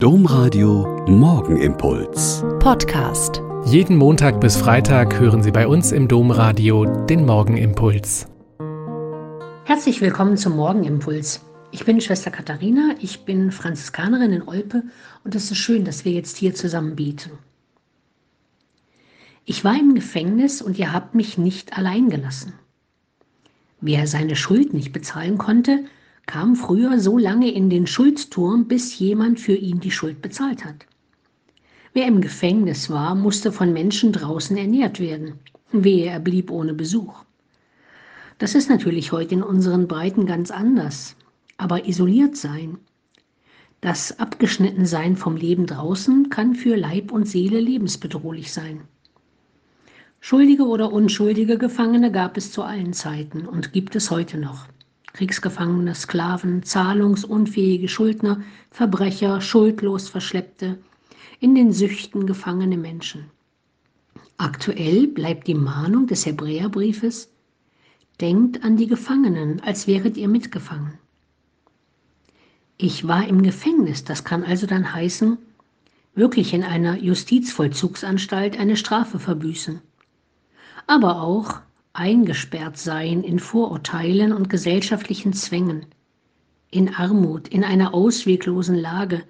Domradio Morgenimpuls. Podcast. Jeden Montag bis Freitag hören Sie bei uns im Domradio den Morgenimpuls. Herzlich willkommen zum Morgenimpuls. Ich bin Schwester Katharina, ich bin Franziskanerin in Olpe und es ist schön, dass wir jetzt hier zusammen beten. Ich war im Gefängnis und ihr habt mich nicht allein gelassen. Wer seine Schuld nicht bezahlen konnte, kam früher so lange in den Schuldturm, bis jemand für ihn die Schuld bezahlt hat. Wer im Gefängnis war, musste von Menschen draußen ernährt werden. Wehe, er blieb ohne Besuch. Das ist natürlich heute in unseren Breiten ganz anders. Aber isoliert sein, das Abgeschnittensein vom Leben draußen kann für Leib und Seele lebensbedrohlich sein. Schuldige oder unschuldige Gefangene gab es zu allen Zeiten und gibt es heute noch. Kriegsgefangene, Sklaven, zahlungsunfähige Schuldner, Verbrecher, schuldlos Verschleppte, in den Süchten gefangene Menschen. Aktuell bleibt die Mahnung des Hebräerbriefes, denkt an die Gefangenen, als wäret ihr mitgefangen. Ich war im Gefängnis, das kann also dann heißen, wirklich in einer Justizvollzugsanstalt eine Strafe verbüßen. Aber auch eingesperrt sein in Vorurteilen und gesellschaftlichen Zwängen, in Armut, in einer ausweglosen Lage,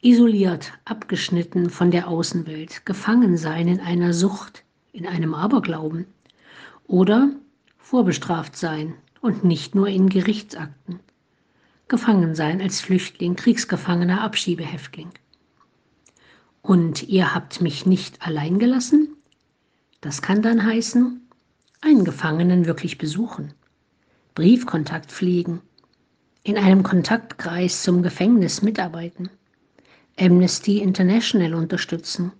isoliert, abgeschnitten von der Außenwelt, gefangen sein in einer Sucht, in einem Aberglauben oder vorbestraft sein und nicht nur in Gerichtsakten, gefangen sein als Flüchtling, Kriegsgefangener, Abschiebehäftling. Und ihr habt mich nicht allein gelassen? Das kann dann heißen, einen Gefangenen wirklich besuchen, Briefkontakt pflegen, in einem Kontaktkreis zum Gefängnis mitarbeiten, Amnesty International unterstützen,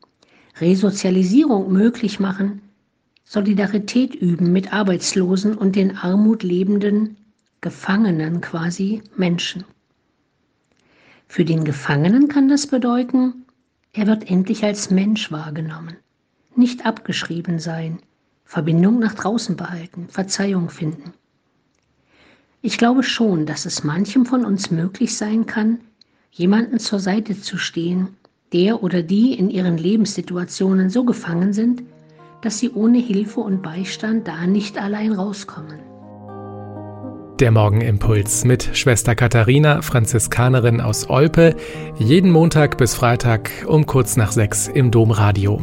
Resozialisierung möglich machen, Solidarität üben mit Arbeitslosen und den Armut lebenden Gefangenen quasi Menschen. Für den Gefangenen kann das bedeuten, er wird endlich als Mensch wahrgenommen, nicht abgeschrieben sein, Verbindung nach draußen behalten, Verzeihung finden. Ich glaube schon, dass es manchem von uns möglich sein kann, jemanden zur Seite zu stehen, der oder die in ihren Lebenssituationen so gefangen sind, dass sie ohne Hilfe und Beistand da nicht allein rauskommen. Der Morgenimpuls mit Schwester Katharina, Franziskanerin aus Olpe, jeden Montag bis Freitag um kurz nach sechs im Domradio.